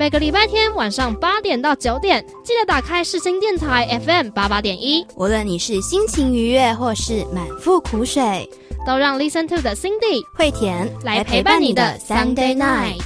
每个礼拜天晚上八点到九点，记得打开世新电台 FM 八八点一。无论你是心情愉悦或是满腹苦水，都让 Listen to 的 Cindy 惠田来陪伴你的 Sunday night。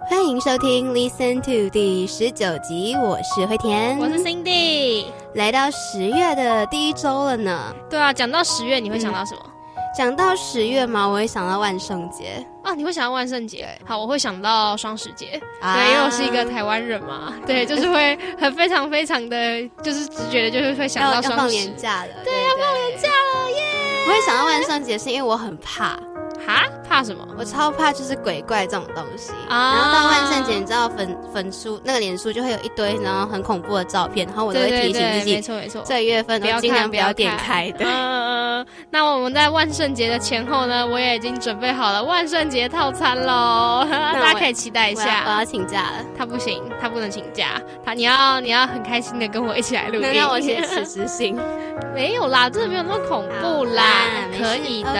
欢迎收听 Listen to 第十九集，我是惠田，我是 Cindy。来到十月的第一周了呢。对啊，讲到十月，你会想到什么？讲到十月嘛，我会想到万圣节。啊，你会想到万圣节？好，我会想到双十节，对，因为我是一个台湾人嘛，对，就是会很非常非常的就是直觉的，就是会想到双放年假了，对，要放年假了耶！我会想到万圣节，是因为我很怕。哈？怕什么？我超怕就是鬼怪这种东西。啊然后到万圣节，你知道粉粉书那个脸书就会有一堆然后很恐怖的照片，然后我都会提醒自己，没错没错，这一月份都尽量不要点开。的。嗯，那我们在万圣节的前后呢，我也已经准备好了万圣节套餐喽，大家可以期待一下。我要请假了，他不行，他不能请假，他你要你要很开心的跟我一起来录音。让我写辞 职信。没有啦，真的没有那么恐怖啦，可以的。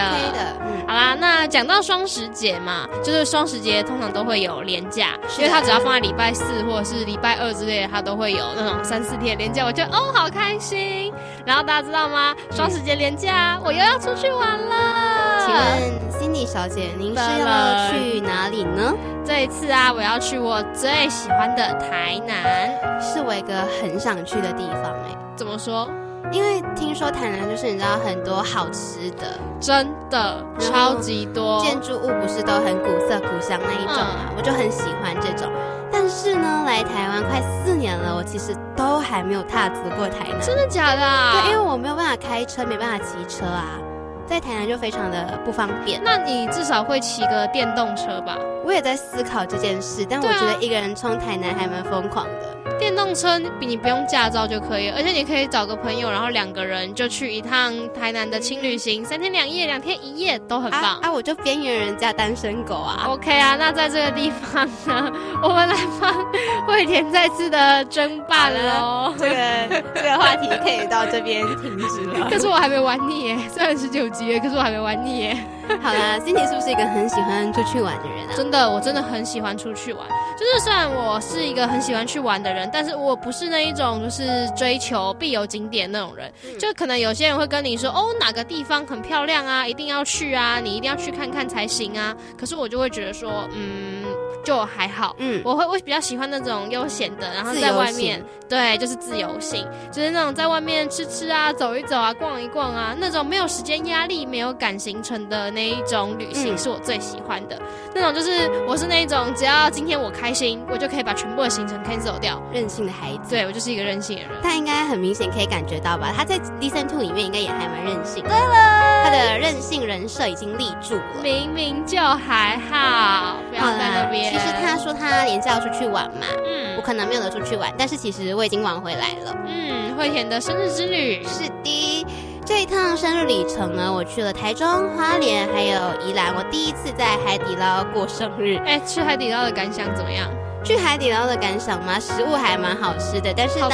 嗯，好啦，那讲到双十节嘛，就是双十节通常都会有连假，因为它只要放在礼拜四或者是礼拜二之类的，它都会有那种三四天连假，我觉得哦好开心。然后大家知道吗？双十节连假，我又要出去玩了。请问 Cindy 小姐，您是要去哪里呢？这一次啊，我要去我最喜欢的台南，是我一个很想去的地方哎。怎么说？因为听说台南就是你知道很多好吃的，真的超级多，建筑物不是都很古色古香那一种嘛，我就很喜欢这种。但是呢，来台湾快四年了，我其实都还没有踏足过台南。真的假的？对，因为我没有办法开车，没办法骑车啊，在台南就非常的不方便。那你至少会骑个电动车吧？我也在思考这件事，但我觉得一个人冲台南还蛮疯狂的。电动车比你不用驾照就可以，而且你可以找个朋友，然后两个人就去一趟台南的轻旅行，三天两夜、两天一夜都很棒。啊，我就边缘人加单身狗啊。OK 啊，那在这个地方呢，我们来帮惠田再次的争霸了。这个这个话题可以到这边停止了。可是我还没玩腻耶，虽然十九集，可是我还没玩腻耶。好了，心婷是不是一个很喜欢出去玩的人啊？真的，我真的很喜欢出去玩。就是虽然我是一个很喜欢去玩的人，但是我不是那一种就是追求必有景点那种人。就可能有些人会跟你说，哦，哪个地方很漂亮啊，一定要去啊，你一定要去看看才行啊。可是我就会觉得说，嗯。就还好，嗯，我会我比较喜欢那种悠闲的，然后在外面，对，就是自由性，就是那种在外面吃吃啊，走一走啊，逛一逛啊，那种没有时间压力、没有赶行程的那一种旅行是我最喜欢的。那种就是我是那一种，只要今天我开心，我就可以把全部的行程 cancel 掉。任性的孩子，对我就是一个任性的人。他应该很明显可以感觉到吧？他在《Listen to》里面应该也还蛮任性。性人设已经立住了。明明就还好，不要在那边。其实他说他年假要出去玩嘛，嗯，我可能没有得出去玩，但是其实我已经玩回来了。嗯，惠田的生日之旅是的，这一趟生日旅程呢，我去了台中、花莲还有宜兰，我第一次在海底捞过生日。哎，吃海底捞的感想怎么样？去海底捞的感想吗？食物还蛮好吃的，但是当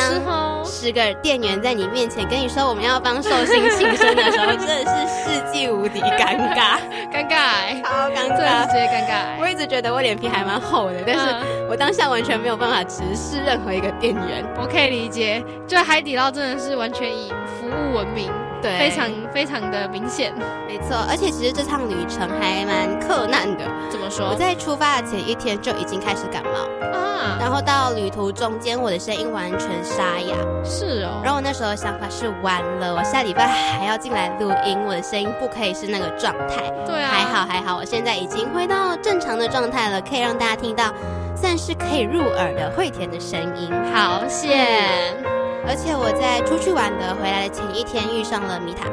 十个店员在你面前跟你说我们要帮寿星庆生的时候，真的是世纪无敌尴尬，尴尬，超尴尬，直接尴尬。我一直觉得我脸皮还蛮厚的，但是我当下完全没有办法直视任何一个店员。我可以理解，就海底捞真的是完全以服务闻名。对，非常非常的明显，没错。而且其实这趟旅程还蛮困难的。怎么说？我在出发的前一天就已经开始感冒啊，然后到旅途中间，我的声音完全沙哑。是哦。然后我那时候想法是，完了，我下礼拜还要进来录音，我的声音不可以是那个状态。对啊。还好还好，我现在已经回到正常的状态了，可以让大家听到，算是可以入耳的惠田的声音。好险。而且我在出去玩的回来的前一天遇上了米塔，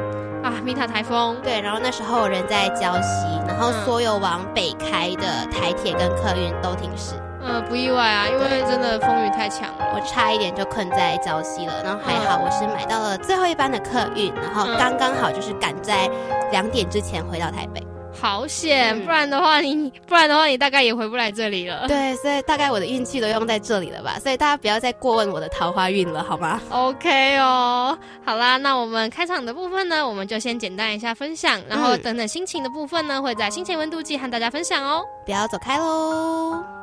啊，米塔台风。对，然后那时候我人在礁溪，然后所有往北开的台铁跟客运都停驶。嗯，不意外啊，因为真的风雨太强了，我差一点就困在礁溪了。然后还好我是买到了最后一班的客运，然后刚刚好就是赶在两点之前回到台北。好险，不然的话你不然的话你大概也回不来这里了。对，所以大概我的运气都用在这里了吧。所以大家不要再过问我的桃花运了，好吗？OK 哦，好啦，那我们开场的部分呢，我们就先简单一下分享，然后等等心情的部分呢，会在心情温度计和大家分享哦。不要走开喽。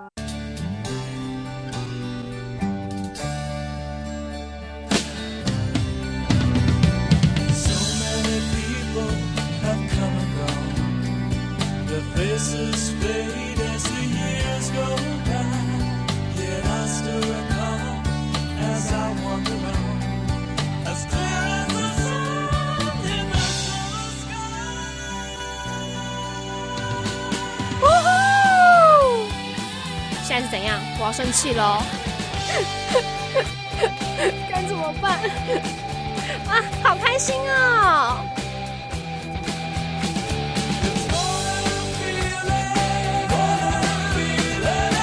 气了，该怎么办？啊，好开心哦！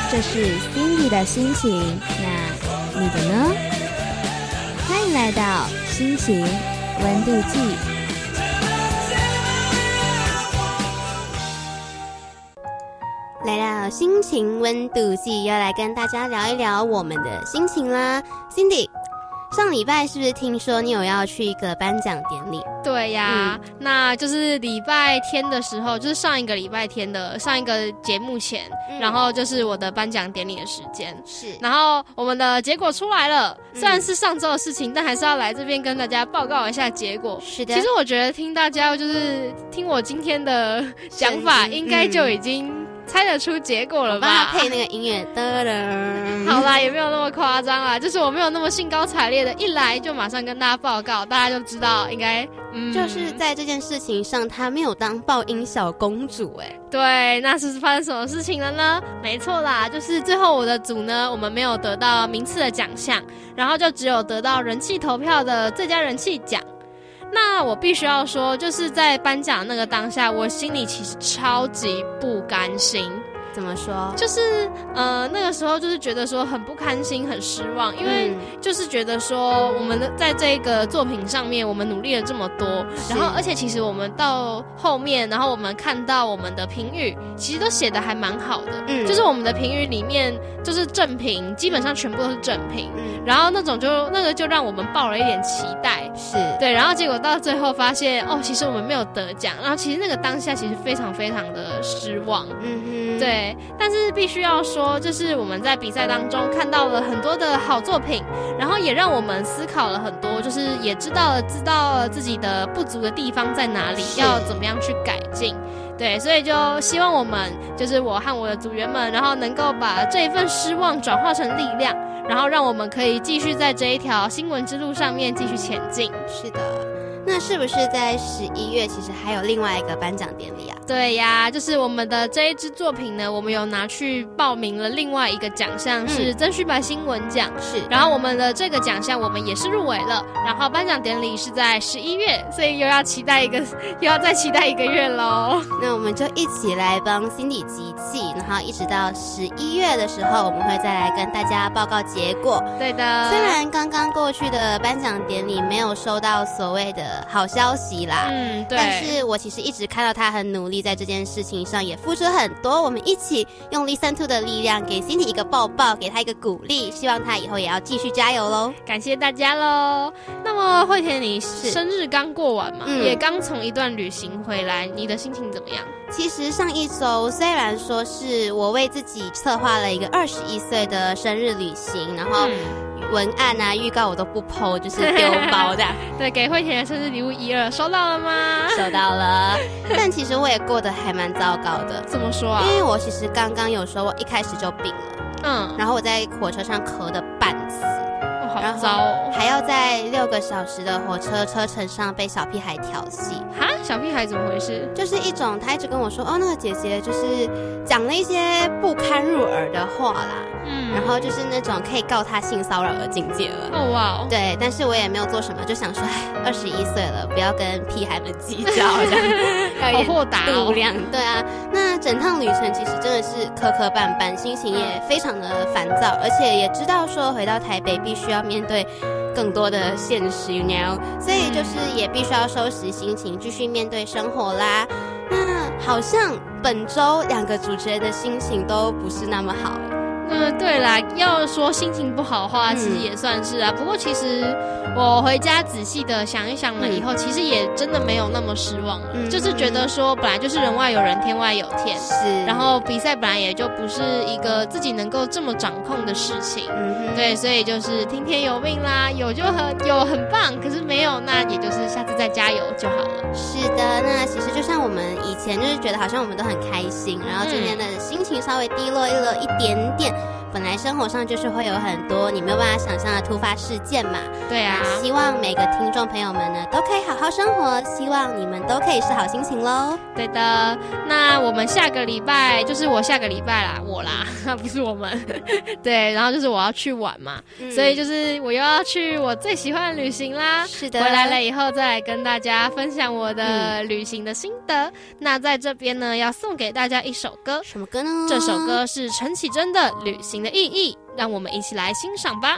这是 Cindy 的心情，那你的呢？欢迎来到心情温度计。心情温度计，要来跟大家聊一聊我们的心情啦，Cindy。上礼拜是不是听说你有要去一个颁奖典礼？对呀，那就是礼拜天的时候，就是上一个礼拜天的上一个节目前，然后就是我的颁奖典礼的时间。是，然后我们的结果出来了，虽然是上周的事情，但还是要来这边跟大家报告一下结果。是的，其实我觉得听大家就是听我今天的想法，应该就已经。猜得出结果了吧？配那个音乐。好啦，也没有那么夸张啦，就是我没有那么兴高采烈的，一来就马上跟大家报告，大家就知道应该，嗯，就是在这件事情上，他没有当爆音小公主，哎，对，那是发生什么事情了呢？没错啦，就是最后我的组呢，我们没有得到名次的奖项，然后就只有得到人气投票的最佳人气奖。那我必须要说，就是在颁奖那个当下，我心里其实超级不甘心。怎么说？就是呃，那个时候就是觉得说很不开心、很失望，因为就是觉得说我们的在这个作品上面，我们努力了这么多，然后而且其实我们到后面，然后我们看到我们的评语，其实都写的还蛮好的，嗯，就是我们的评语里面就是正评，基本上全部都是正评，嗯，然后那种就那个就让我们抱了一点期待，是。对，然后结果到最后发现哦，其实我们没有得奖，然后其实那个当下其实非常非常的失望，嗯哼，对。但是必须要说，就是我们在比赛当中看到了很多的好作品，然后也让我们思考了很多，就是也知道了知道了自己的不足的地方在哪里，要怎么样去改进。对，所以就希望我们，就是我和我的组员们，然后能够把这一份失望转化成力量，然后让我们可以继续在这一条新闻之路上面继续前进。是的。那是不是在十一月，其实还有另外一个颁奖典礼啊？对呀，就是我们的这一支作品呢，我们有拿去报名了另外一个奖项，是曾旭白新闻奖。是，然后我们的这个奖项我们也是入围了，然后颁奖典礼是在十一月，所以又要期待一个，又要再期待一个月喽。那我们就一起来帮 Cindy 集气，然后一直到十一月的时候，我们会再来跟大家报告结果。对的，虽然刚刚过去的颁奖典礼没有收到所谓的。好消息啦，嗯，对。但是我其实一直看到他很努力，在这件事情上也付出很多。我们一起用 Listen to 的力量，给 Cindy 一个抱抱，给他一个鼓励，希望他以后也要继续加油喽。感谢大家喽。那么惠田，你生日刚过完嘛，也刚从一段旅行回来，你的心情怎么样？其实上一周虽然说是我为自己策划了一个二十一岁的生日旅行，然后。文案啊，预告我都不剖，就是丢包的。对，给惠田的生日礼物一二收到了吗？收到了。但其实我也过得还蛮糟糕的。怎么说啊？因为我其实刚刚有说，我一开始就病了。嗯。然后我在火车上咳的半死。好糟哦！还要在六个小时的火车车程上被小屁孩调戏。哈，小屁孩怎么回事？就是一种，他一直跟我说，哦，那个姐姐就是讲了一些不堪入耳的话啦。嗯，然后就是那种可以告他性骚扰的境界了。哦哇！对，但是我也没有做什么，就想说，哎，二十一岁了，不要跟屁孩们计较，这样 好豁达度量。对啊，那整趟旅程其实真的是磕磕绊绊，心情也非常的烦躁，而且也知道说回到台北必须要面对更多的现实，you know，所以就是也必须要收拾心情，继续面对生活啦。那好像本周两个主持人的心情都不是那么好。嗯，对啦，要说心情不好的话，其实也算是啊。不过其实我回家仔细的想一想了以后，其实也真的没有那么失望了。就是觉得说，本来就是人外有人，天外有天。是。然后比赛本来也就不是一个自己能够这么掌控的事情。嗯对，所以就是听天由命啦，有就很有很棒，可是没有，那也就是下次再加油就好了。是的，那其实就像我们以前就是觉得好像我们都很开心，然后今天的心情稍微低落了一点点。本来生活上就是会有很多你没有办法想象的突发事件嘛，对啊。希望每个听众朋友们呢都可以好好生活，希望你们都可以是好心情喽。对的，那我们下个礼拜就是我下个礼拜啦，我啦，不是我们。对，然后就是我要去玩嘛，所以就是我又要去我最喜欢的旅行啦。是的，回来了以后再来跟大家分享我的旅行的心得。那在这边呢，要送给大家一首歌，什么歌呢？这首歌是陈绮贞的《旅行》。的意义，让我们一起来欣赏吧。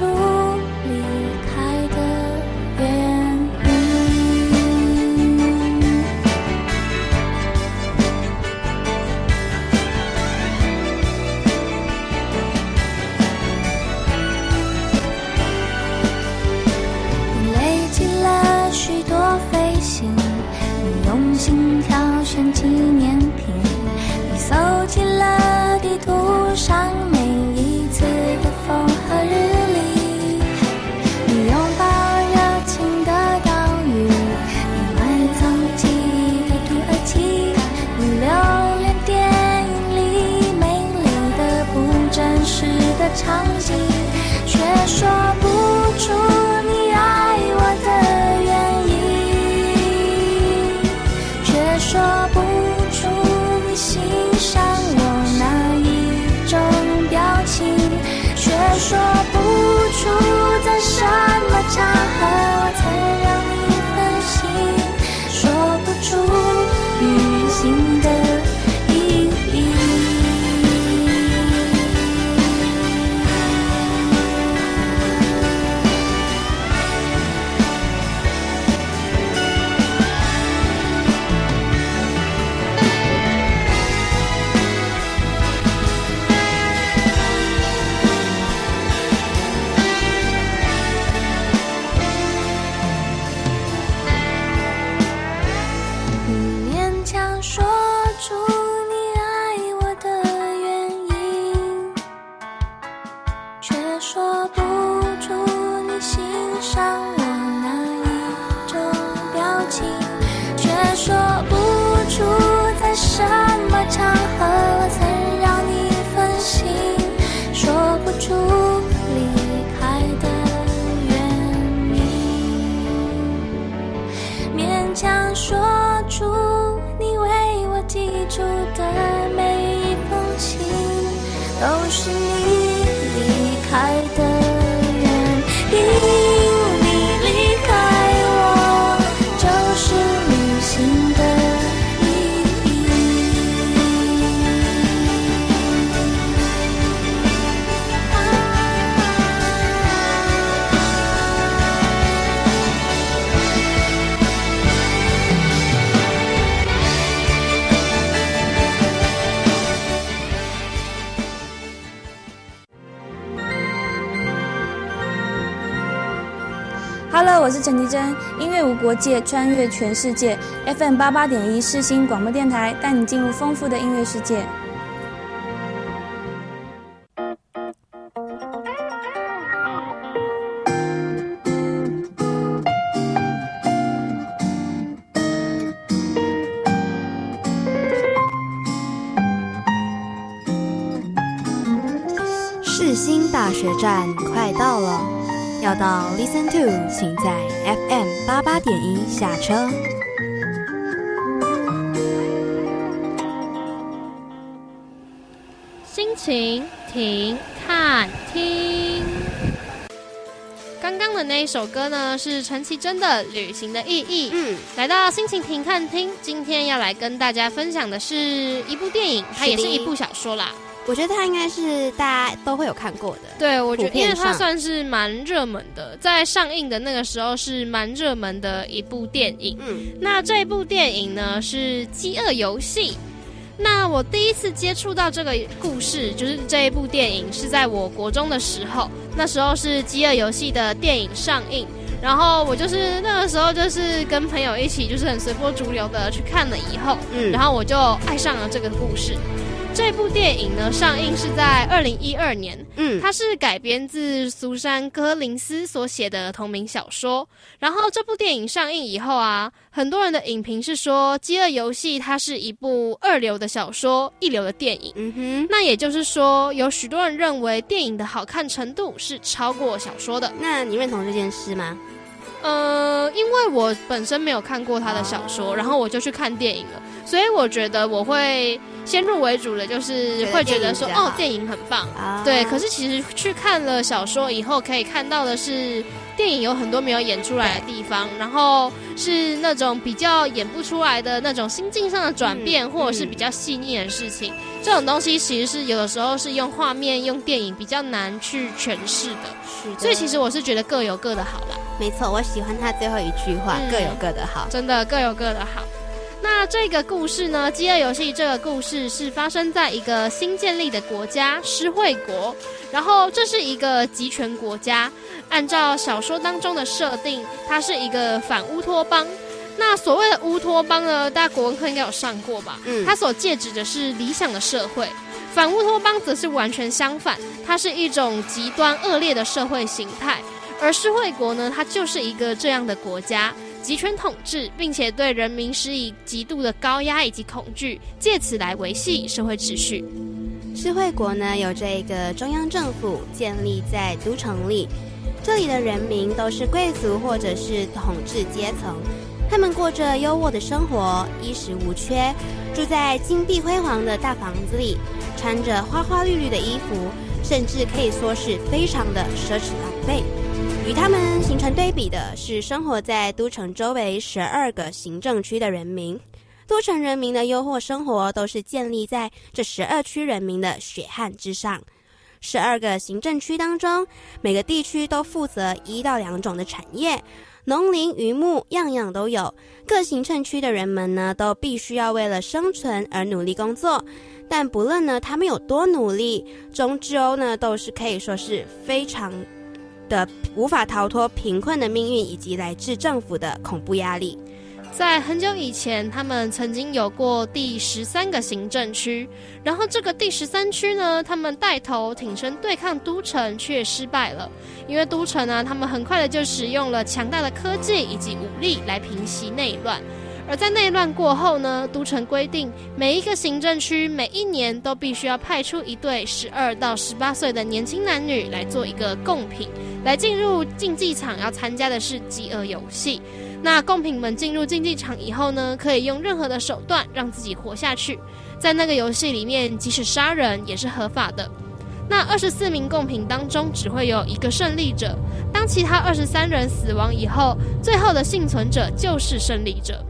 出离开的原因。你累积了许多飞行你用心挑选纪念品你搜集了地图上陈绮贞，音乐无国界，穿越全世界。FM 八八点一世新广播电台，带你进入丰富的音乐世界。要到 Listen to，请在 FM 八八点一下车。心情停看听。刚刚的那一首歌呢，是陈绮贞的《旅行的意义》。嗯，来到心情停看听，今天要来跟大家分享的是一部电影，它也是一部小说啦。我觉得它应该是大家都会有看过的。对，我觉得因为它算是蛮热门的，在上映的那个时候是蛮热门的一部电影。嗯，那这部电影呢是《饥饿游戏》。那我第一次接触到这个故事，就是这一部电影是在我国中的时候，那时候是《饥饿游戏》的电影上映，然后我就是那个时候就是跟朋友一起，就是很随波逐流的去看了以后，嗯，然后我就爱上了这个故事。这部电影呢，上映是在二零一二年。嗯，它是改编自苏珊·柯林斯所写的同名小说。然后这部电影上映以后啊，很多人的影评是说，《饥饿游戏》它是一部二流的小说，一流的电影。嗯哼，那也就是说，有许多人认为电影的好看程度是超过小说的。那你认同这件事吗？呃，因为我本身没有看过他的小说，然后我就去看电影了，所以我觉得我会先入为主的，就是会觉得说，哦，电影很棒，啊对。可是其实去看了小说以后，可以看到的是。电影有很多没有演出来的地方，然后是那种比较演不出来的那种心境上的转变，或者是比较细腻的事情。这种东西其实是有的时候是用画面、用电影比较难去诠释的。所以其实我是觉得各有各的好啦。没错，我喜欢他最后一句话：“各有各的好。”真的各有各的好。那这个故事呢，《饥饿游戏》这个故事是发生在一个新建立的国家——施惠国。然后这是一个集权国家，按照小说当中的设定，它是一个反乌托邦。那所谓的乌托邦呢，大家国文课应该有上过吧？嗯，它所借指的是理想的社会，反乌托邦则是完全相反，它是一种极端恶劣的社会形态。而施惠国呢，它就是一个这样的国家，集权统治，并且对人民施以极度的高压以及恐惧，借此来维系社会秩序。智慧国呢，有这个中央政府建立在都城里，这里的人民都是贵族或者是统治阶层，他们过着优渥的生活，衣食无缺，住在金碧辉煌的大房子里，穿着花花绿绿的衣服，甚至可以说是非常的奢侈浪费。与他们形成对比的是，生活在都城周围十二个行政区的人民。都城人民的优渥生活都是建立在这十二区人民的血汗之上。十二个行政区当中，每个地区都负责一到两种的产业，农林渔牧样样都有。各行政区的人们呢，都必须要为了生存而努力工作。但不论呢他们有多努力，终究呢都是可以说是非常的无法逃脱贫困的命运，以及来自政府的恐怖压力。在很久以前，他们曾经有过第十三个行政区，然后这个第十三区呢，他们带头挺身对抗都城，却失败了。因为都城呢，他们很快的就使用了强大的科技以及武力来平息内乱。而在内乱过后呢，都城规定每一个行政区每一年都必须要派出一对十二到十八岁的年轻男女来做一个贡品，来进入竞技场，要参加的是饥饿游戏。那贡品们进入竞技场以后呢，可以用任何的手段让自己活下去。在那个游戏里面，即使杀人也是合法的。那二十四名贡品当中，只会有一个胜利者。当其他二十三人死亡以后，最后的幸存者就是胜利者。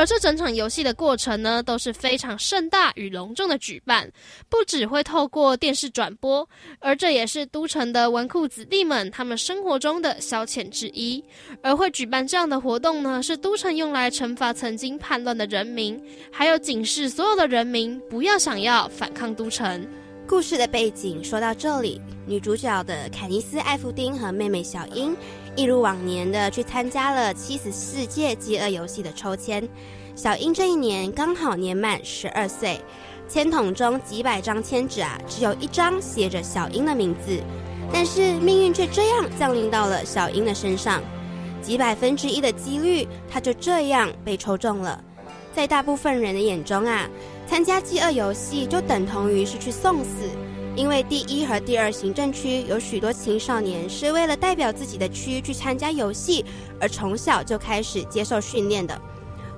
而这整场游戏的过程呢，都是非常盛大与隆重的举办，不只会透过电视转播，而这也是都城的纨绔子弟们他们生活中的消遣之一。而会举办这样的活动呢，是都城用来惩罚曾经叛乱的人民，还有警示所有的人民不要想要反抗都城。故事的背景说到这里，女主角的凯尼斯·艾弗丁和妹妹小英一如往年的去参加了七十四届饥饿游戏的抽签。小英这一年刚好年满十二岁，签筒中几百张签纸啊，只有一张写着小英的名字，但是命运却这样降临到了小英的身上，几百分之一的几率，他就这样被抽中了。在大部分人的眼中啊，参加饥饿游戏就等同于是去送死。因为第一和第二行政区有许多青少年是为了代表自己的区去参加游戏，而从小就开始接受训练的，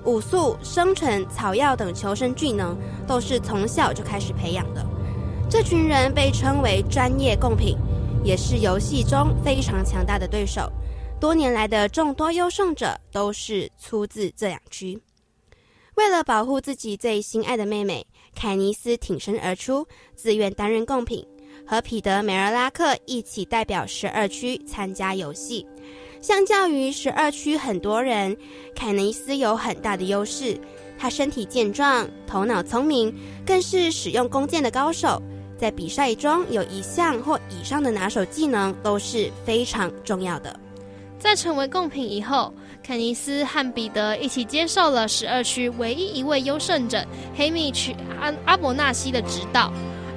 武术、生存、草药等求生技能都是从小就开始培养的。这群人被称为专业贡品，也是游戏中非常强大的对手。多年来的众多优胜者都是出自这两区。为了保护自己最心爱的妹妹。凯尼斯挺身而出，自愿担任贡品，和彼得梅尔拉克一起代表十二区参加游戏。相较于十二区很多人，凯尼斯有很大的优势。他身体健壮，头脑聪明，更是使用弓箭的高手。在比赛中有一项或以上的拿手技能都是非常重要的。在成为贡品以后，肯尼斯和彼得一起接受了十二区唯一一位优胜者黑米曲阿阿伯纳西的指导，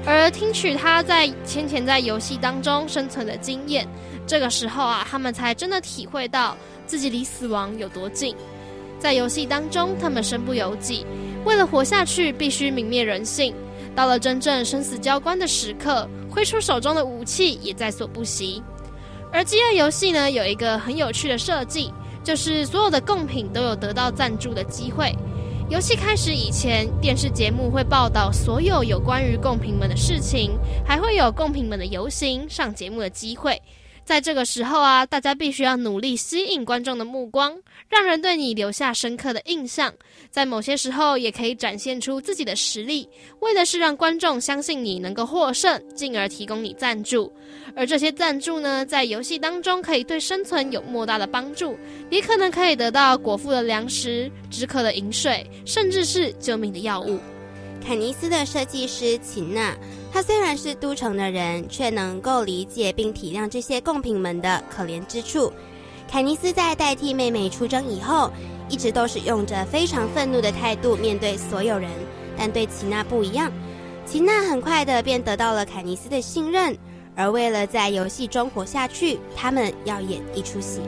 而听取他在先前在游戏当中生存的经验。这个时候啊，他们才真的体会到自己离死亡有多近。在游戏当中，他们身不由己，为了活下去，必须泯灭人性。到了真正生死交关的时刻，挥出手中的武器也在所不惜。而饥饿游戏呢，有一个很有趣的设计，就是所有的贡品都有得到赞助的机会。游戏开始以前，电视节目会报道所有有关于贡品们的事情，还会有贡品们的游行、上节目的机会。在这个时候啊，大家必须要努力吸引观众的目光，让人对你留下深刻的印象。在某些时候，也可以展现出自己的实力，为的是让观众相信你能够获胜，进而提供你赞助。而这些赞助呢，在游戏当中可以对生存有莫大的帮助，也可能可以得到果腹的粮食、止渴的饮水，甚至是救命的药物。凯尼斯的设计师秦娜。他虽然是都城的人，却能够理解并体谅这些贡品们的可怜之处。凯尼斯在代替妹妹出征以后，一直都是用着非常愤怒的态度面对所有人，但对齐娜不一样。齐娜很快的便得到了凯尼斯的信任，而为了在游戏中活下去，他们要演一出戏。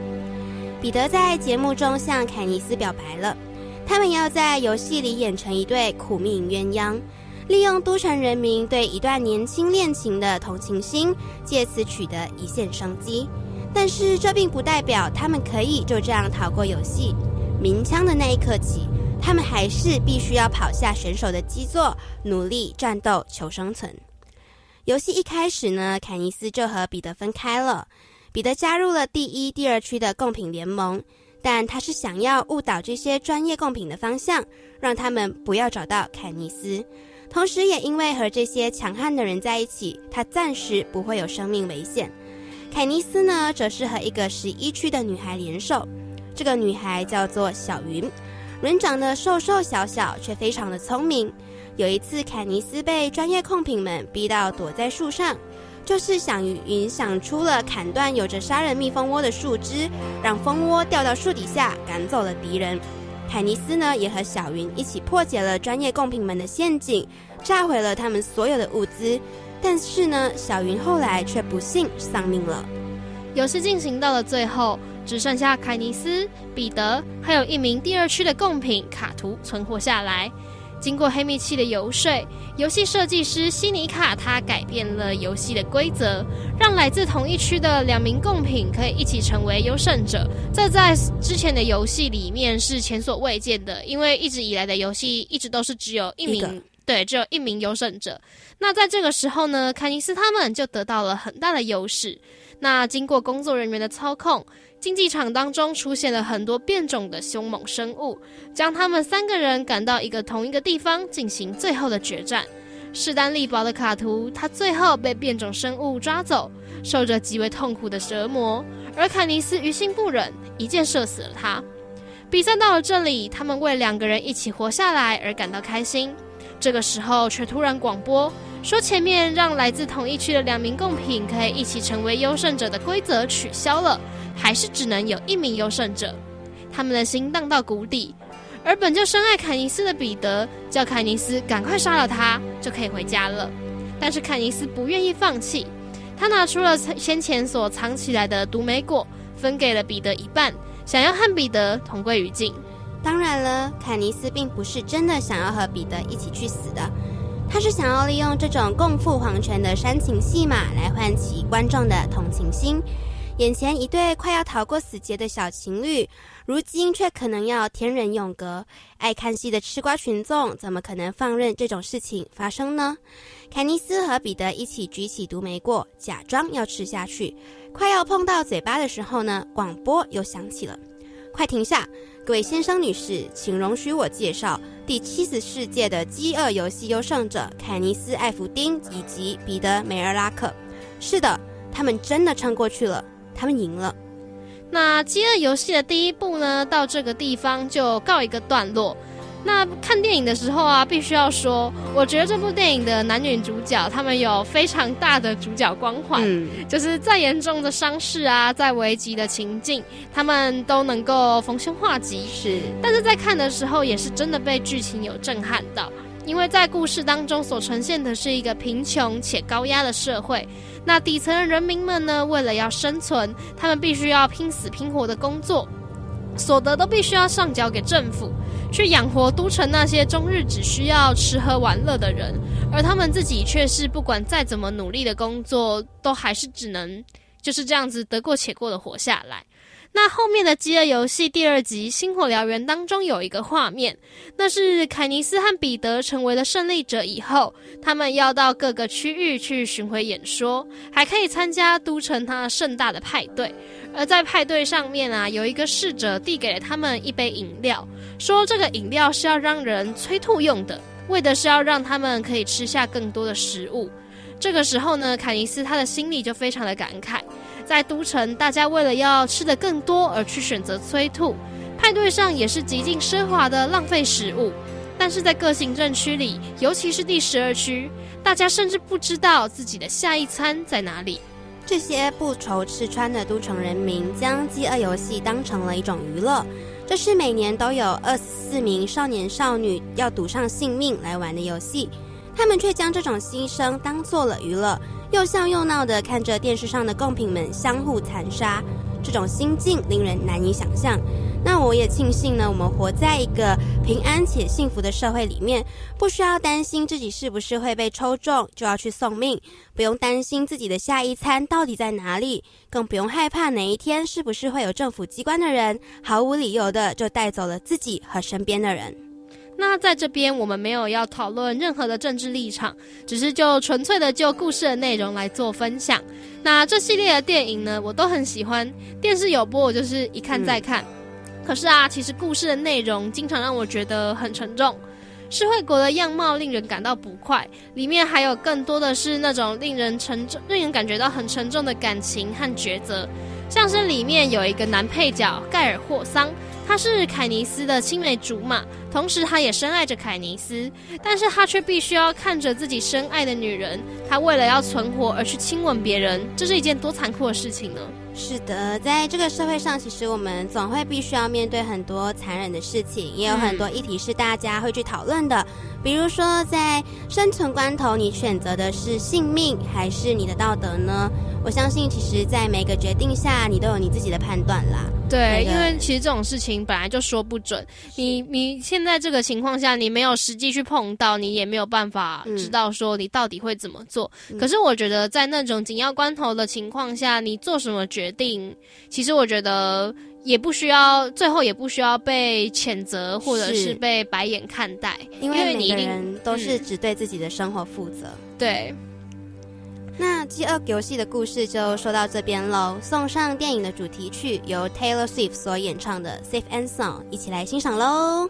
彼得在节目中向凯尼斯表白了，他们要在游戏里演成一对苦命鸳鸯。利用都城人民对一段年轻恋情的同情心，借此取得一线生机。但是这并不代表他们可以就这样逃过游戏。鸣枪的那一刻起，他们还是必须要跑下选手的基座，努力战斗求生存。游戏一开始呢，凯尼斯就和彼得分开了。彼得加入了第一、第二区的贡品联盟，但他是想要误导这些专业贡品的方向，让他们不要找到凯尼斯。同时，也因为和这些强悍的人在一起，他暂时不会有生命危险。凯尼斯呢，则是和一个十一区的女孩联手。这个女孩叫做小云，人长得瘦瘦小小，却非常的聪明。有一次，凯尼斯被专业控品们逼到躲在树上，就是想云想出了砍断有着杀人蜜蜂窝的树枝，让蜂窝掉到树底下，赶走了敌人。凯尼斯呢，也和小云一起破解了专业贡品们的陷阱，炸毁了他们所有的物资。但是呢，小云后来却不幸丧命了。游戏进行到了最后，只剩下凯尼斯、彼得，还有一名第二区的贡品卡图存活下来。经过黑密器的游说，游戏设计师西尼卡他改变了游戏的规则，让来自同一区的两名贡品可以一起成为优胜者。这在之前的游戏里面是前所未见的，因为一直以来的游戏一直都是只有一名，对，只有一名优胜者。那在这个时候呢，凯尼斯他们就得到了很大的优势。那经过工作人员的操控。竞技场当中出现了很多变种的凶猛生物，将他们三个人赶到一个同一个地方进行最后的决战。势单力薄的卡图，他最后被变种生物抓走，受着极为痛苦的折磨。而凯尼斯于心不忍，一箭射死了他。比赛到了这里，他们为两个人一起活下来而感到开心。这个时候，却突然广播说，前面让来自同一区的两名贡品可以一起成为优胜者的规则取消了。还是只能有一名优胜者。他们的心荡到谷底，而本就深爱凯尼斯的彼得叫凯尼斯赶快杀了他，就可以回家了。但是凯尼斯不愿意放弃，他拿出了先前所藏起来的毒莓果，分给了彼得一半，想要和彼得同归于尽。当然了，凯尼斯并不是真的想要和彼得一起去死的，他是想要利用这种共赴黄泉的煽情戏码来唤起观众的同情心。眼前一对快要逃过死劫的小情侣，如今却可能要天人永隔。爱看戏的吃瓜群众怎么可能放任这种事情发生呢？凯尼斯和彼得一起举起毒莓果，假装要吃下去。快要碰到嘴巴的时候呢，广播又响起了：“快停下，各位先生女士，请容许我介绍第七十四届的饥饿游戏优胜者凯尼斯·艾弗丁以及彼得·梅尔拉克。是的，他们真的撑过去了。”他们赢了。那饥饿游戏的第一步呢，到这个地方就告一个段落。那看电影的时候啊，必须要说，我觉得这部电影的男女主角他们有非常大的主角光环，就是再严重的伤势啊，再危急的情境，他们都能够逢凶化吉。是，但是在看的时候，也是真的被剧情有震撼到。因为在故事当中所呈现的是一个贫穷且高压的社会，那底层的人民们呢，为了要生存，他们必须要拼死拼活的工作，所得都必须要上缴给政府，去养活都城那些终日只需要吃喝玩乐的人，而他们自己却是不管再怎么努力的工作，都还是只能就是这样子得过且过的活下来。那后面的《饥饿游戏》第二集《星火燎原》当中有一个画面，那是凯尼斯和彼得成为了胜利者以后，他们要到各个区域去巡回演说，还可以参加都城他盛大的派对。而在派对上面啊，有一个侍者递给了他们一杯饮料，说这个饮料是要让人催吐用的，为的是要让他们可以吃下更多的食物。这个时候呢，凯尼斯他的心里就非常的感慨。在都城，大家为了要吃的更多而去选择催吐，派对上也是极尽奢华的浪费食物。但是在各行政区里，尤其是第十二区，大家甚至不知道自己的下一餐在哪里。这些不愁吃穿的都城人民，将饥饿游戏当成了一种娱乐。这是每年都有二十四名少年少女要赌上性命来玩的游戏，他们却将这种牺牲当做了娱乐。又笑又闹的看着电视上的贡品们相互残杀，这种心境令人难以想象。那我也庆幸呢，我们活在一个平安且幸福的社会里面，不需要担心自己是不是会被抽中就要去送命，不用担心自己的下一餐到底在哪里，更不用害怕哪一天是不是会有政府机关的人毫无理由的就带走了自己和身边的人。那在这边，我们没有要讨论任何的政治立场，只是就纯粹的就故事的内容来做分享。那这系列的电影呢，我都很喜欢，电视有播我就是一看再看。可是啊，其实故事的内容经常让我觉得很沉重。社会国的样貌令人感到不快，里面还有更多的是那种令人沉重、令人感觉到很沉重的感情和抉择。像是里面有一个男配角盖尔霍桑。他是凯尼斯的青梅竹马，同时他也深爱着凯尼斯，但是他却必须要看着自己深爱的女人，他为了要存活而去亲吻别人，这是一件多残酷的事情呢？是的，在这个社会上，其实我们总会必须要面对很多残忍的事情，也有很多议题是大家会去讨论的，比如说在生存关头，你选择的是性命还是你的道德呢？我相信，其实，在每个决定下，你都有你自己的判断啦。对，因为其实这种事情本来就说不准。你你现在这个情况下，你没有实际去碰到，你也没有办法知道说你到底会怎么做。可是我觉得，在那种紧要关头的情况下，你做什么决定，其实我觉得也不需要，最后也不需要被谴责或者是被白眼看待，因为每个人都是只对自己的生活负责。对。那饥饿游戏的故事就说到这边喽，送上电影的主题曲，由 Taylor Swift 所演唱的《Safe and Sound》，一起来欣赏喽。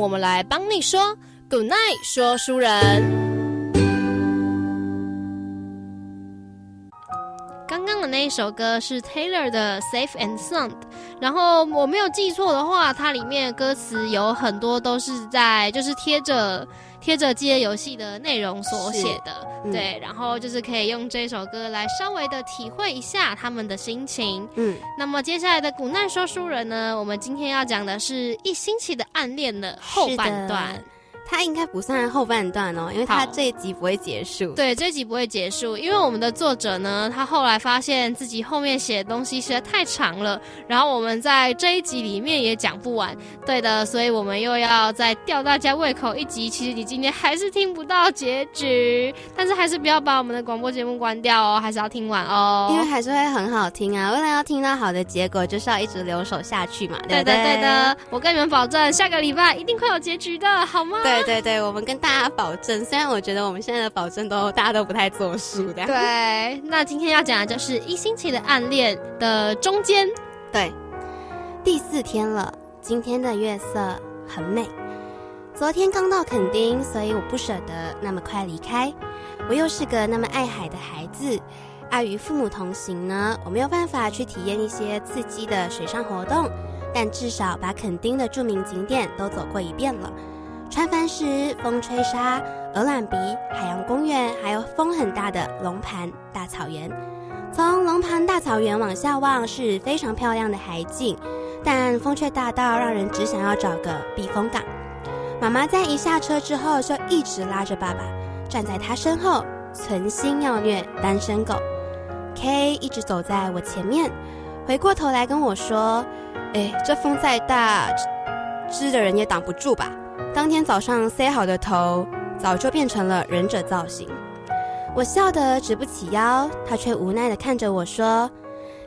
我们来帮你说 Good night，说书人。那一首歌是 Taylor 的 Safe and Sound，然后我没有记错的话，它里面歌词有很多都是在就是贴着。贴着这些游戏的内容所写的，对，然后就是可以用这首歌来稍微的体会一下他们的心情。嗯，那么接下来的古难说书人呢，我们今天要讲的是一星期的暗恋的后半段。它应该不算后半段哦，因为它这一集不会结束。对，这一集不会结束，因为我们的作者呢，他后来发现自己后面写的东西实在太长了，然后我们在这一集里面也讲不完。对的，所以我们又要再吊大家胃口一集。其实你今天还是听不到结局，但是还是不要把我们的广播节目关掉哦，还是要听完哦，因为还是会很好听啊。为了要听到好的结果，就是要一直留守下去嘛。对的，对的，我跟你们保证，下个礼拜一定会有结局的，好吗？对。对对，我们跟大家保证，虽然我觉得我们现在的保证都大家都不太作数的。对，那今天要讲的就是一星期的暗恋的中间，对，第四天了，今天的月色很美。昨天刚到垦丁，所以我不舍得那么快离开。我又是个那么爱海的孩子，碍于父母同行呢，我没有办法去体验一些刺激的水上活动，但至少把垦丁的著名景点都走过一遍了。穿帆石、风吹沙、鹅卵鼻、海洋公园，还有风很大的龙盘大草原。从龙盘大草原往下望是非常漂亮的海景，但风却大到让人只想要找个避风港。妈妈在一下车之后就一直拉着爸爸站在他身后，存心要虐单身狗。K 一直走在我前面，回过头来跟我说：“哎，这风再大，织的人也挡不住吧？”当天早上塞好的头，早就变成了忍者造型。我笑得直不起腰，他却无奈地看着我说：“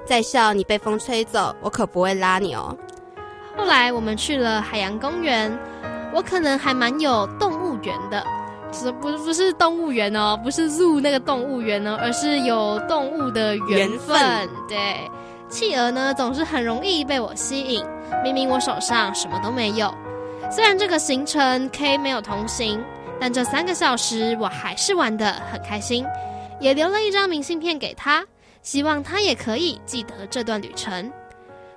再笑你被风吹走，我可不会拉你哦。”后来我们去了海洋公园，我可能还蛮有动物园的，是不不是动物园哦，不是入那个动物园哦，而是有动物的缘分。对，企鹅呢总是很容易被我吸引，明明我手上什么都没有。虽然这个行程 K 没有同行，但这三个小时我还是玩得很开心，也留了一张明信片给他，希望他也可以记得这段旅程。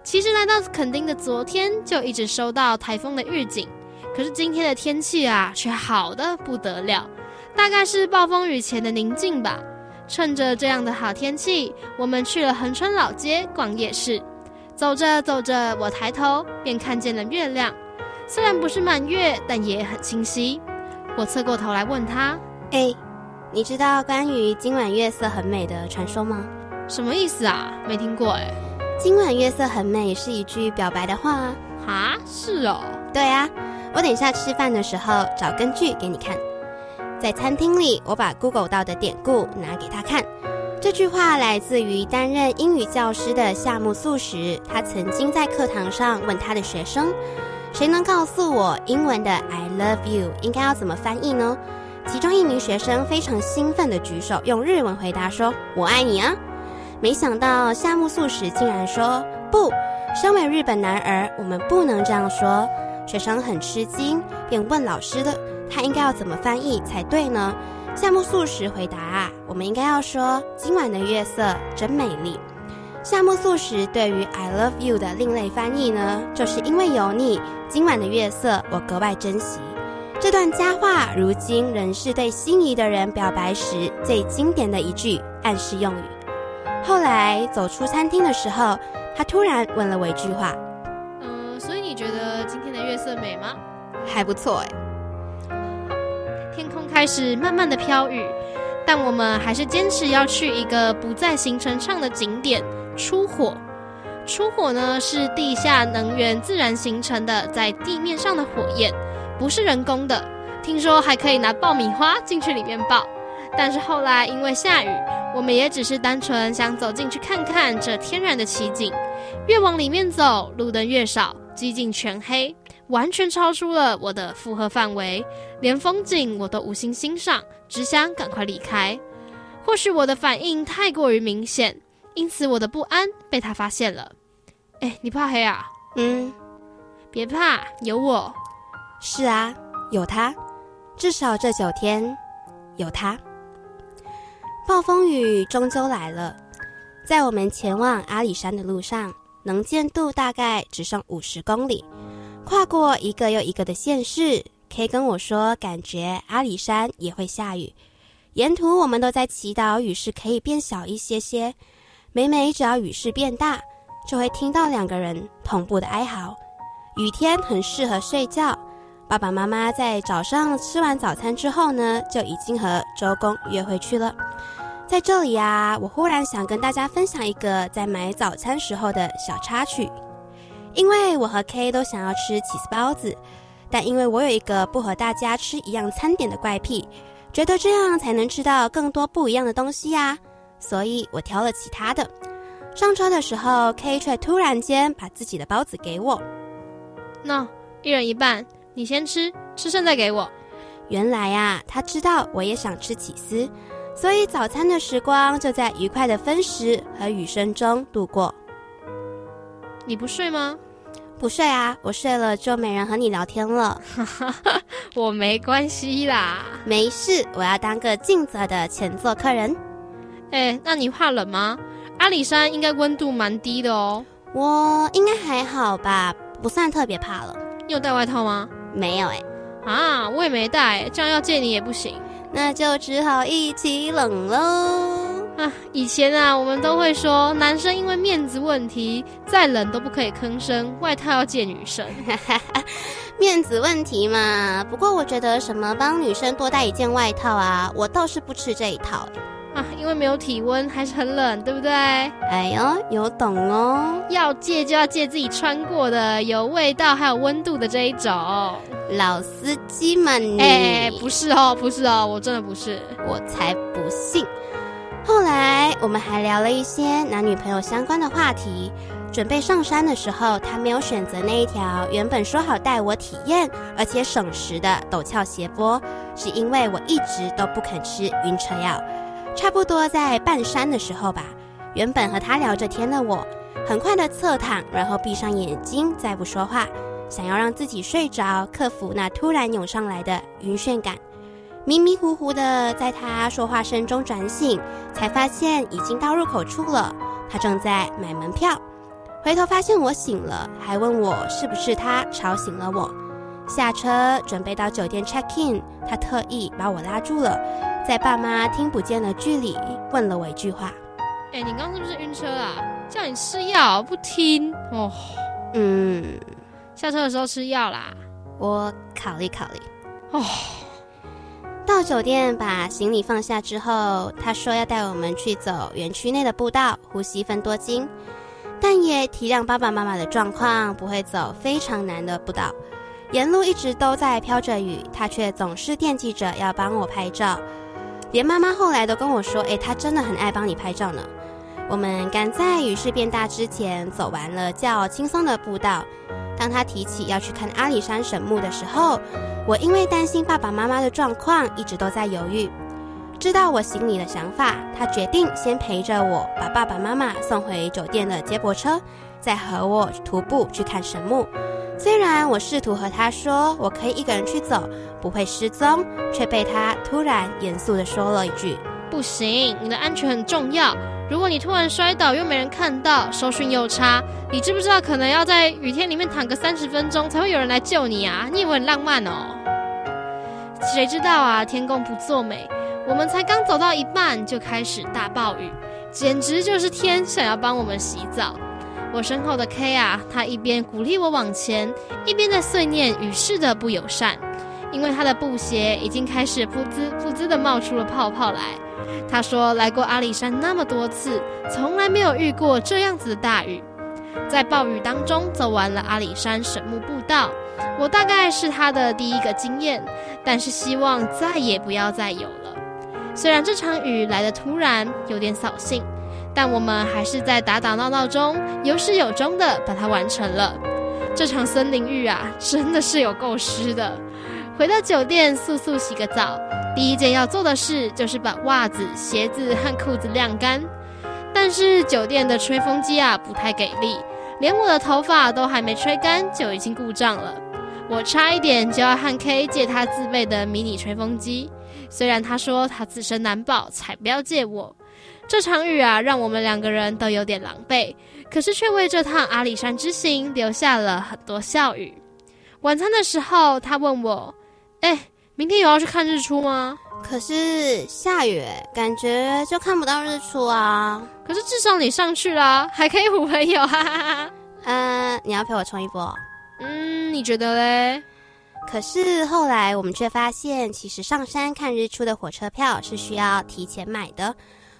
其实来到垦丁的昨天就一直收到台风的预警，可是今天的天气啊却好的不得了，大概是暴风雨前的宁静吧。趁着这样的好天气，我们去了横川老街逛夜市，走着走着，我抬头便看见了月亮。虽然不是满月，但也很清晰。我侧过头来问他：“哎，你知道关于今晚月色很美的传说吗？什么意思啊？没听过哎。今晚月色很美是一句表白的话啊？啊，是哦。对啊，我等一下吃饭的时候找根据给你看。在餐厅里，我把 Google 到的典故拿给他看。这句话来自于担任英语教师的夏目漱石，他曾经在课堂上问他的学生。谁能告诉我英文的 "I love you" 应该要怎么翻译呢？其中一名学生非常兴奋地举手，用日文回答说：“我爱你啊！”没想到夏目漱石竟然说：“不，身为日本男儿，我们不能这样说。”学生很吃惊，便问老师了：“他应该要怎么翻译才对呢？”夏目漱石回答：“啊，我们应该要说今晚的月色真美丽。”夏目漱石对于 "I love you" 的另类翻译呢，就是因为有你，今晚的月色我格外珍惜。这段佳话，如今仍是对心仪的人表白时最经典的一句暗示用语。后来走出餐厅的时候，他突然问了我一句话：“嗯，所以你觉得今天的月色美吗？”还不错哎。天空开始慢慢的飘雨，但我们还是坚持要去一个不在行程上的景点。出火，出火呢是地下能源自然形成的，在地面上的火焰，不是人工的。听说还可以拿爆米花进去里面爆，但是后来因为下雨，我们也只是单纯想走进去看看这天然的奇景。越往里面走，路灯越少，几近全黑，完全超出了我的负荷范围，连风景我都无心欣赏，只想赶快离开。或许我的反应太过于明显。因此，我的不安被他发现了。哎，你怕黑啊？嗯，别怕，有我。是啊，有他，至少这九天有他。暴风雨终究来了，在我们前往阿里山的路上，能见度大概只剩五十公里。跨过一个又一个的县市，K 跟我说，感觉阿里山也会下雨。沿途我们都在祈祷雨势可以变小一些些。每每只要雨势变大，就会听到两个人同步的哀嚎。雨天很适合睡觉。爸爸妈妈在早上吃完早餐之后呢，就已经和周公约会去了。在这里呀，我忽然想跟大家分享一个在买早餐时候的小插曲。因为我和 K 都想要吃起司包子，但因为我有一个不和大家吃一样餐点的怪癖，觉得这样才能吃到更多不一样的东西呀，所以我挑了其他的。上车的时候，K 却突然间把自己的包子给我。那一人一半，你先吃，吃剩再给我。原来呀，他知道我也想吃起司。所以早餐的时光就在愉快的分食和雨声中度过。你不睡吗？不睡啊，我睡了就没人和你聊天了。我没关系啦，没事，我要当个尽责的前座客人。哎，那你怕冷吗？阿里山应该温度蛮低的哦。我应该还好吧，不算特别怕冷。你有带外套吗？没有哎。啊，我也没带，这样要借你也不行。那就只好一起冷喽啊！以前啊，我们都会说男生因为面子问题，再冷都不可以吭声，外套要借女生。面子问题嘛，不过我觉得什么帮女生多带一件外套啊，我倒是不吃这一套。啊，因为没有体温，还是很冷，对不对？哎呦，有懂哦！要借就要借自己穿过的，有味道还有温度的这一种。老司机们，哎，不是哦，不是哦，我真的不是，我才不信。后来我们还聊了一些男女朋友相关的话题。准备上山的时候，他没有选择那一条原本说好带我体验而且省时的陡峭斜坡，是因为我一直都不肯吃晕车药。差不多在半山的时候吧，原本和他聊着天的我，很快的侧躺，然后闭上眼睛，再不说话，想要让自己睡着，克服那突然涌上来的晕眩感。迷迷糊糊的在他说话声中转醒，才发现已经到入口处了。他正在买门票，回头发现我醒了，还问我是不是他吵醒了我。下车准备到酒店 check in，他特意把我拉住了。在爸妈听不见的距离，问了我一句话：“哎，你刚是不是晕车啊？叫你吃药不听哦。”嗯，下车的时候吃药啦。我考虑考虑。哦，到酒店把行李放下之后，他说要带我们去走园区内的步道，呼吸分多金，但也体谅爸爸妈妈的状况，不会走非常难的步道。沿路一直都在飘着雨，他却总是惦记着要帮我拍照。连妈妈后来都跟我说：“哎，他真的很爱帮你拍照呢。”我们赶在雨势变大之前走完了较轻松的步道。当他提起要去看阿里山神木的时候，我因为担心爸爸妈妈的状况，一直都在犹豫。知道我心里的想法，他决定先陪着我把爸爸妈妈送回酒店的接驳车，再和我徒步去看神木。虽然我试图和他说我可以一个人去走，不会失踪，却被他突然严肃的说了一句：“不行，你的安全很重要。如果你突然摔倒又没人看到，收讯又差，你知不知道可能要在雨天里面躺个三十分钟才会有人来救你啊？你以为很浪漫哦？谁知道啊？天公不作美，我们才刚走到一半就开始大暴雨，简直就是天想要帮我们洗澡。”我身后的 K 啊，他一边鼓励我往前，一边在碎念雨势的不友善，因为他的布鞋已经开始噗滋噗滋的冒出了泡泡来。他说来过阿里山那么多次，从来没有遇过这样子的大雨。在暴雨当中走完了阿里山神木步道，我大概是他的第一个经验，但是希望再也不要再有了。虽然这场雨来的突然，有点扫兴。但我们还是在打打闹闹中有始有终的把它完成了。这场森林浴啊，真的是有够湿的。回到酒店速速洗个澡，第一件要做的事就是把袜子、鞋子和裤子晾干。但是酒店的吹风机啊不太给力，连我的头发都还没吹干就已经故障了。我差一点就要和 K 借他自备的迷你吹风机，虽然他说他自身难保，才不要借我。这场雨啊，让我们两个人都有点狼狈，可是却为这趟阿里山之行留下了很多笑语。晚餐的时候，他问我：“哎，明天有要去看日出吗？”可是下雨，感觉就看不到日出啊。可是至少你上去了，还可以唬朋友，哈哈哈。嗯，你要陪我冲一波？嗯，你觉得嘞？可是后来我们却发现，其实上山看日出的火车票是需要提前买的。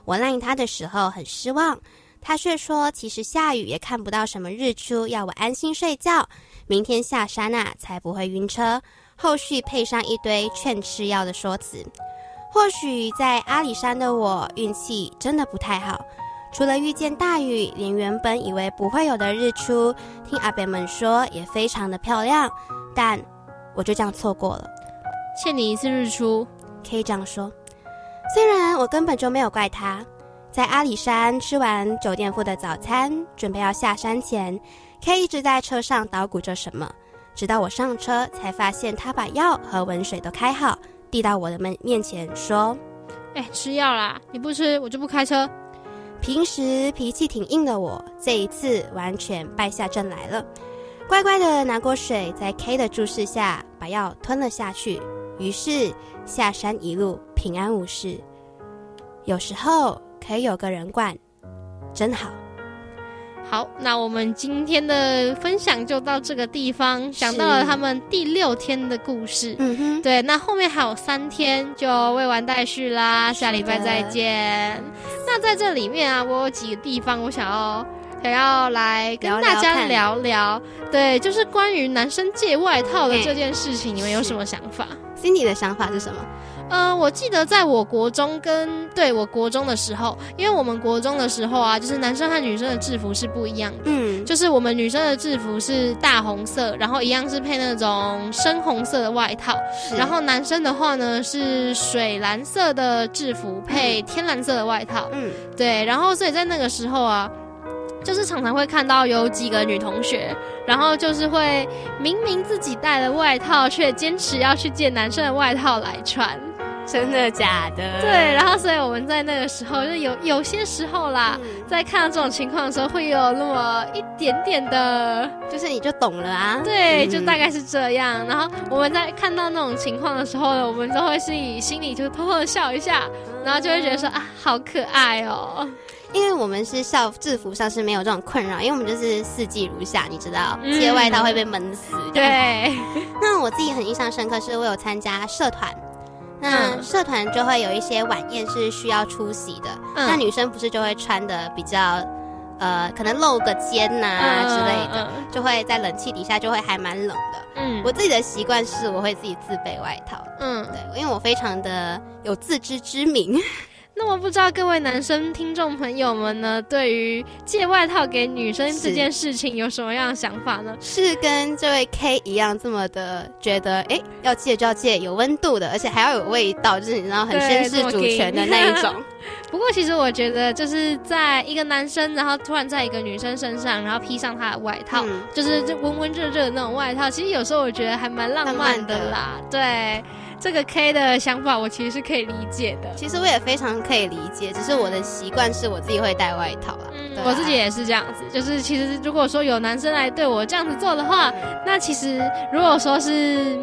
我赖他的时候很失望，他却说其实下雨也看不到什么日出，要我安心睡觉，明天下山啊才不会晕车。后续配上一堆劝吃药的说辞。或许在阿里山的我运气真的不太好，除了遇见大雨，连原本以为不会有的日出，听阿伯们说也非常的漂亮，但我就这样错过了。欠你一次日出，可以这样说。虽然我根本就没有怪他，在阿里山吃完酒店付的早餐，准备要下山前，K 一直在车上捣鼓着什么，直到我上车才发现他把药和温水都开好。递到我的面面前说：“哎，吃药啦！你不吃，我就不开车。”平时脾气挺硬的我，这一次完全败下阵来了，乖乖的拿过水，在 K 的注视下把药吞了下去。于是下山一路平安无事。有时候可以有个人管，真好。好，那我们今天的分享就到这个地方，讲到了他们第六天的故事。嗯哼，对，那后面还有三天就未完待续啦，下礼拜再见。那在这里面啊，我有几个地方我想要想要来跟大家聊聊，对，就是关于男生借外套的这件事情，你们有什么想法？Cindy 的想法是什么？嗯，我记得在我国中跟对我国中的时候，因为我们国中的时候啊，就是男生和女生的制服是不一样的。嗯，就是我们女生的制服是大红色，然后一样是配那种深红色的外套，然后男生的话呢是水蓝色的制服配天蓝色的外套。嗯，对，然后所以在那个时候啊。就是常常会看到有几个女同学，然后就是会明明自己带了外套，却坚持要去借男生的外套来穿，真的假的？对，然后所以我们在那个时候，就有有些时候啦，在看到这种情况的时候，会有那么一点点的，就是你就懂了啊。对，就大概是这样。然后我们在看到那种情况的时候呢，我们都会是以心里就偷偷的笑一下，然后就会觉得说啊，好可爱哦。因为我们是校制服上是没有这种困扰，因为我们就是四季如夏，你知道，借外套会被闷死。对。那我自己很印象深刻，是我有参加社团，那社团就会有一些晚宴是需要出席的，那女生不是就会穿的比较，呃，可能露个肩呐之类的，就会在冷气底下就会还蛮冷的。嗯。我自己的习惯是我会自己自备外套。嗯。对，因为我非常的有自知之明。那么不知道各位男生听众朋友们呢，对于借外套给女生这件事情有什么样的想法呢？是跟这位 K 一样这么的觉得，哎，要借就要借有温度的，而且还要有味道，就是你知道很绅士主权的那一种。不过其实我觉得，就是在一个男生，然后突然在一个女生身上，然后披上他的外套，就是温温热热的那种外套，其实有时候我觉得还蛮浪漫的啦。对。这个 K 的想法，我其实是可以理解的。其实我也非常可以理解，只是我的习惯是我自己会带外套啦。嗯，我自己也是这样子。就是其实如果说有男生来对我这样子做的话，那其实如果说是。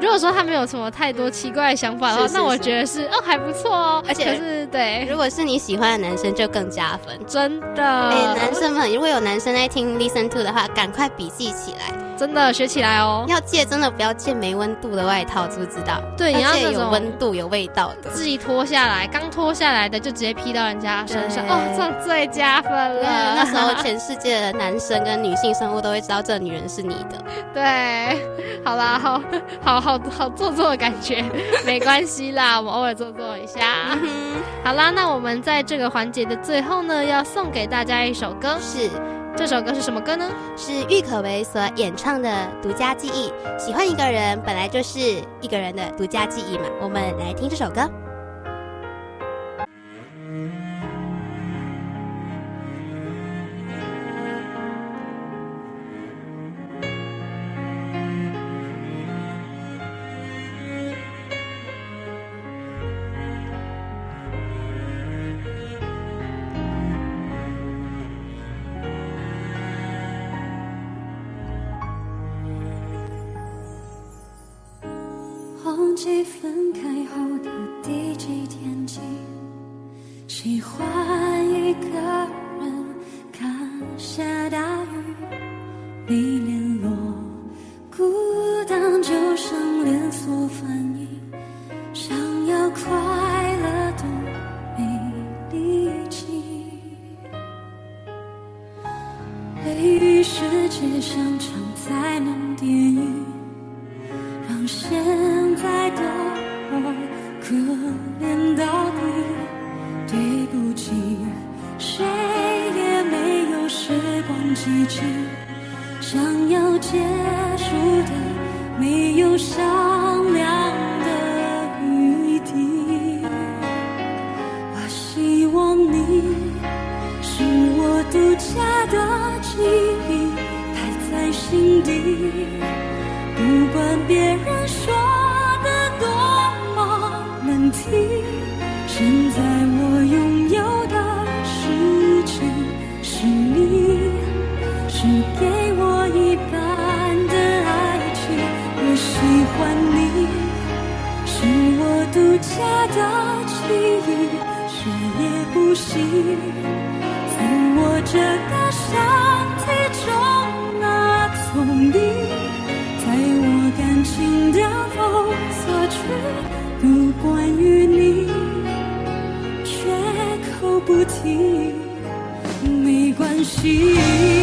如果说他没有什么太多奇怪的想法的话，那我觉得是哦还不错哦，而且是对。如果是你喜欢的男生，就更加分，真的。哎，男生们，如果有男生在听 Listen to 的话，赶快笔记起来，真的学起来哦。要借真的不要借没温度的外套，知不知道？对，你要借有温度、有味道的。自己脱下来，刚脱下来的就直接披到人家身上，哦，这样最加分了。那时候全世界的男生跟女性生物都会知道这女人是你的。对，好啦，好好好好做作。的感觉没关系啦，我们偶尔做作一下。好啦，那我们在这个环节的最后呢，要送给大家一首歌，是这首歌是什么歌呢？是郁可唯所演唱的《独家记忆》。喜欢一个人本来就是一个人的独家记忆嘛，我们来听这首歌。记分开后的第几天起，喜欢心。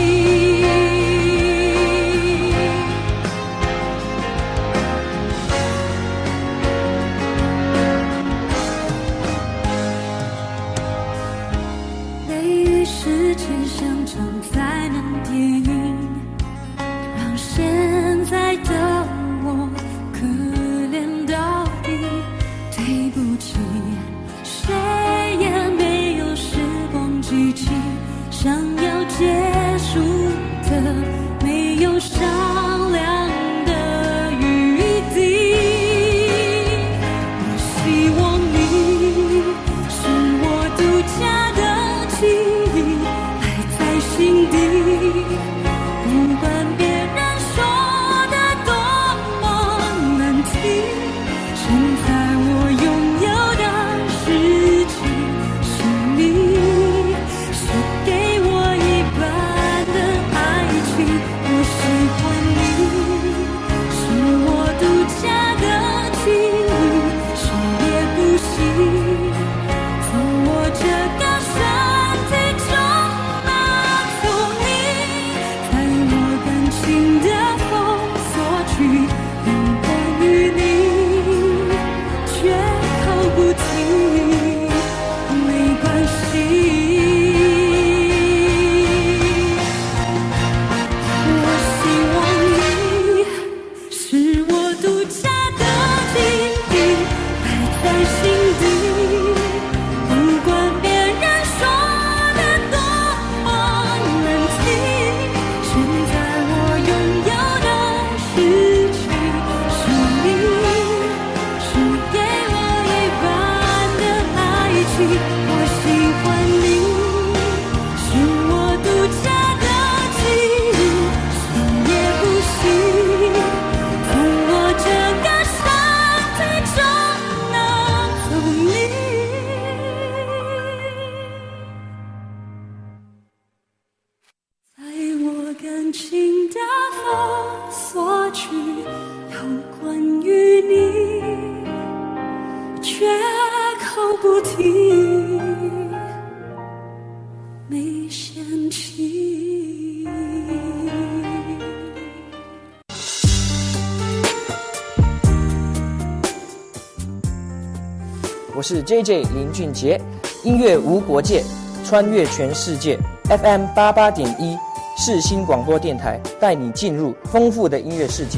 J J 林俊杰，音乐无国界，穿越全世界。FM 八八点一，世新广播电台，带你进入丰富的音乐世界。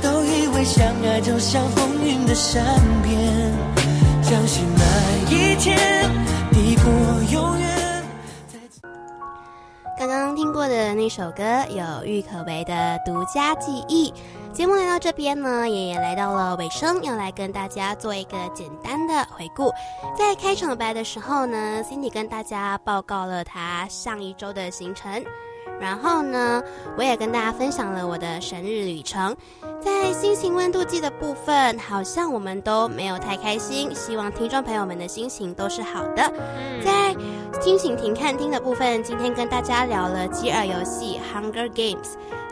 都以为相爱就像风云的善变，相信那一天抵过永远。刚刚听过的那首歌有郁可唯的《独家记忆》。节目来到这边呢，也来到了尾声，要来跟大家做一个简单的回顾。在开场白的时候呢，Cindy 跟大家报告了他上一周的行程，然后呢，我也跟大家分享了我的生日旅程。在心情温度计的部分，好像我们都没有太开心。希望听众朋友们的心情都是好的。在听醒停看听的部分，今天跟大家聊了饥饿游戏《Hunger Games》。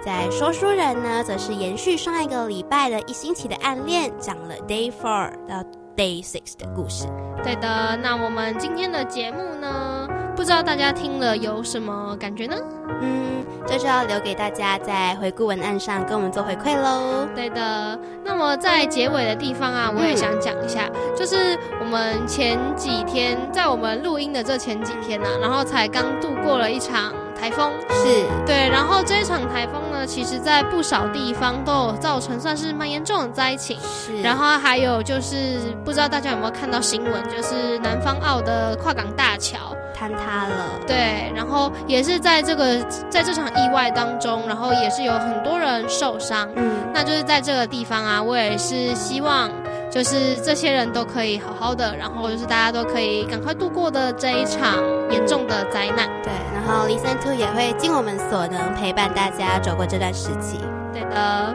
在说书人呢，则是延续上一个礼拜的一星期的暗恋，讲了 Day Four 到 Day Six 的故事。对的，那我们今天的节目呢？不知道大家听了有什么感觉呢？嗯，这就要留给大家在回顾文案上跟我们做回馈喽。对的，那么在结尾的地方啊，我也想讲一下，就是我们前几天在我们录音的这前几天呢，然后才刚度过了一场台风，是。对，然后这一场台风呢，其实在不少地方都有造成算是蛮严重的灾情，是。然后还有就是不知道大家有没有看到新闻，就是南方澳的跨港大桥。坍塌了，对，然后也是在这个在这场意外当中，然后也是有很多人受伤，嗯，那就是在这个地方啊，我也是希望就是这些人都可以好好的，然后就是大家都可以赶快度过的这一场严重的灾难，对，然后 Listen to 也会尽我们所能陪伴大家走过这段时期，对的，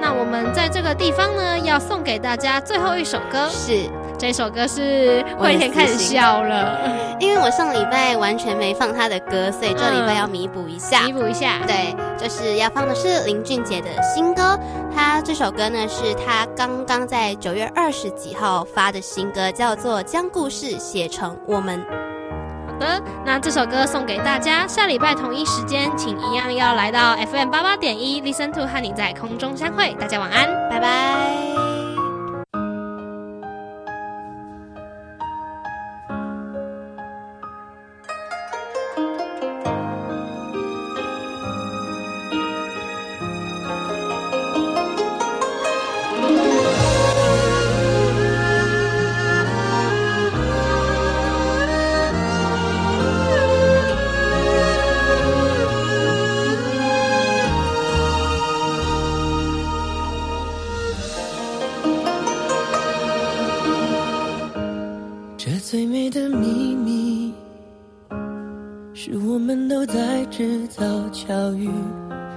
那我们在这个地方呢，要送给大家最后一首歌。是。这首歌是慧田开始笑了，因为我上礼拜完全没放他的歌，所以这礼拜要弥补一下。弥补一下，对，就是要放的是林俊杰的新歌。他这首歌呢是他刚刚在九月二十几号发的新歌，叫做《将故事写成我们》。好的，那这首歌送给大家。下礼拜同一时间，请一样要来到 FM 八八点一，Listen to 和你在空中相会。大家晚安，拜拜。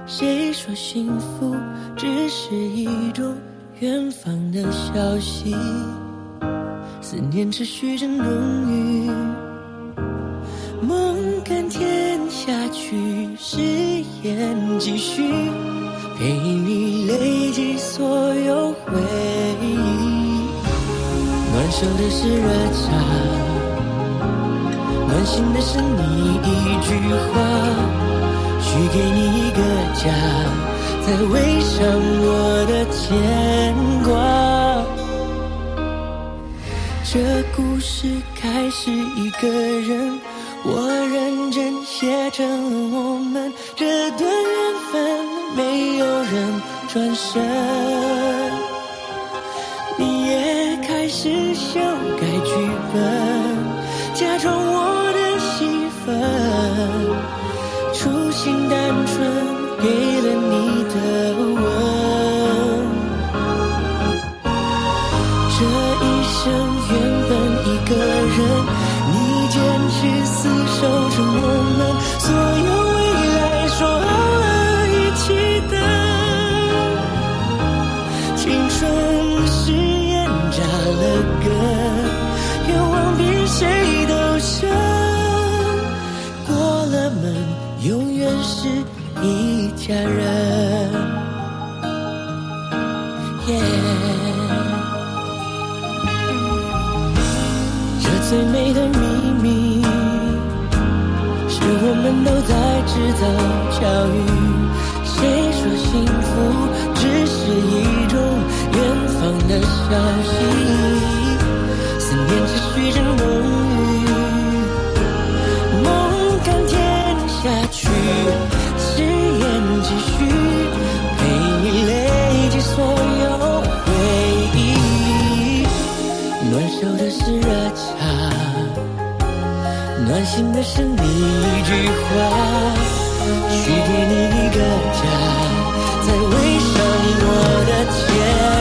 谁说幸福只是一种远方的消息？思念持续着浓郁，梦甘甜下去，誓言继续，陪你累积所有回忆。暖手的是热茶，暖心的是你一句话，许给你一个家，再围上我的牵挂。这故事开始，一个人，我认真写成了我们这段缘分，没有人转身。你也开始修改剧本，假装我单纯，给了你的吻。家人。耶！这最美的秘密，是我们都在制造巧遇。谁说幸福只是一种远方的消息？思念持续着浓郁，梦甘甜下去，继续，陪你累积所有回忆。暖手的是热茶。暖心的是你一句话，许给你一个家，再围上我的肩。